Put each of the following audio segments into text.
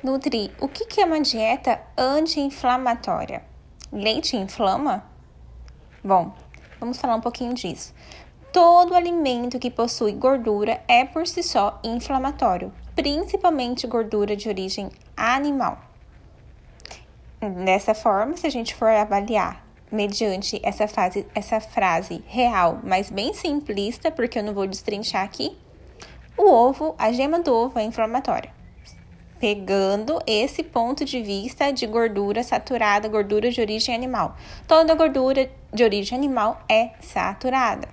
Nutri, o que é uma dieta anti-inflamatória? Leite inflama? Bom, vamos falar um pouquinho disso. Todo alimento que possui gordura é por si só inflamatório, principalmente gordura de origem animal. Dessa forma, se a gente for avaliar mediante essa, fase, essa frase real, mas bem simplista, porque eu não vou destrinchar aqui, o ovo, a gema do ovo é inflamatória pegando esse ponto de vista de gordura saturada, gordura de origem animal. Toda gordura de origem animal é saturada.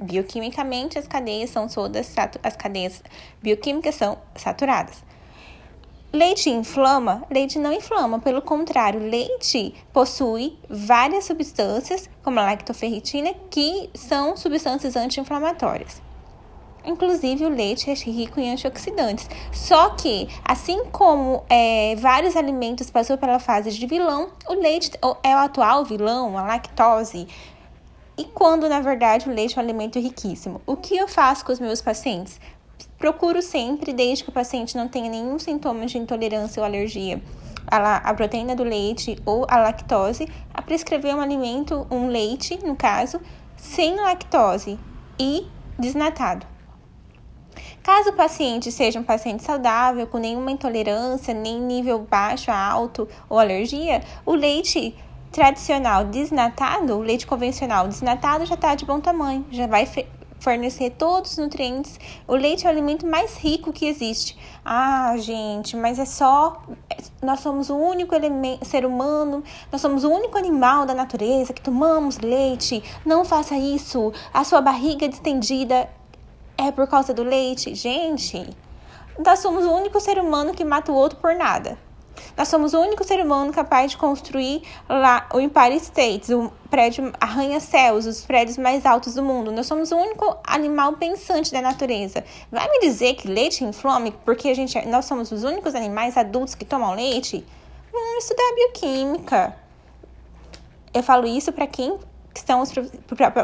Bioquimicamente, as cadeias são todas as cadeias bioquímicas são saturadas. Leite inflama? Leite não inflama, pelo contrário, leite possui várias substâncias, como a lactoferritina, que são substâncias anti-inflamatórias. Inclusive, o leite é rico em antioxidantes. Só que, assim como é, vários alimentos passou pela fase de vilão, o leite é o atual vilão, a lactose. E quando, na verdade, o leite é um alimento riquíssimo. O que eu faço com os meus pacientes? Procuro sempre, desde que o paciente não tenha nenhum sintoma de intolerância ou alergia à proteína do leite ou à lactose, a prescrever um alimento, um leite, no caso, sem lactose e desnatado. Caso o paciente seja um paciente saudável, com nenhuma intolerância, nem nível baixo a alto ou alergia, o leite tradicional desnatado, o leite convencional desnatado já está de bom tamanho, já vai fornecer todos os nutrientes. O leite é o alimento mais rico que existe. Ah, gente, mas é só. Nós somos o único ser humano, nós somos o único animal da natureza que tomamos leite. Não faça isso. A sua barriga distendida é por causa do leite? Gente, nós somos o único ser humano que mata o outro por nada. Nós somos o único ser humano capaz de construir lá o Empire State, o prédio arranha-céus, os prédios mais altos do mundo. Nós somos o único animal pensante da natureza. Vai me dizer que leite inflame porque a gente, nós somos os únicos animais adultos que tomam leite? Vamos estudar bioquímica. Eu falo isso para quem que são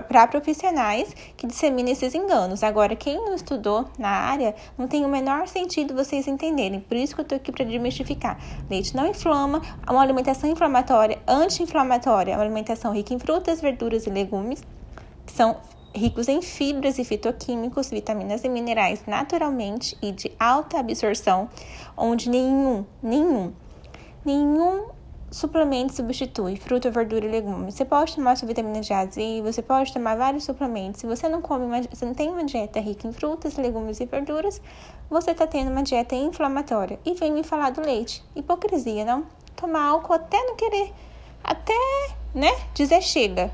para profissionais que disseminam esses enganos. Agora, quem não estudou na área, não tem o menor sentido vocês entenderem. Por isso que eu estou aqui para desmistificar. Leite não inflama, é uma alimentação inflamatória, anti-inflamatória, é uma alimentação rica em frutas, verduras e legumes, que são ricos em fibras e fitoquímicos, vitaminas e minerais naturalmente e de alta absorção, onde nenhum, nenhum, nenhum suplemento substitui fruta, verdura e legumes. Você pode tomar sua vitamina de A a Z, você pode tomar vários suplementos. Se você não come, uma, você não tem uma dieta rica em frutas, legumes e verduras, você está tendo uma dieta inflamatória. E vem me falar do leite. Hipocrisia, não? Tomar álcool até não querer, até, né, dizer chega.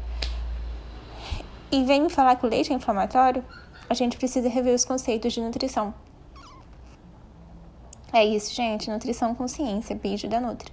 E vem me falar que o leite é inflamatório? A gente precisa rever os conceitos de nutrição. É isso, gente. Nutrição com ciência. Beijo da Nutri.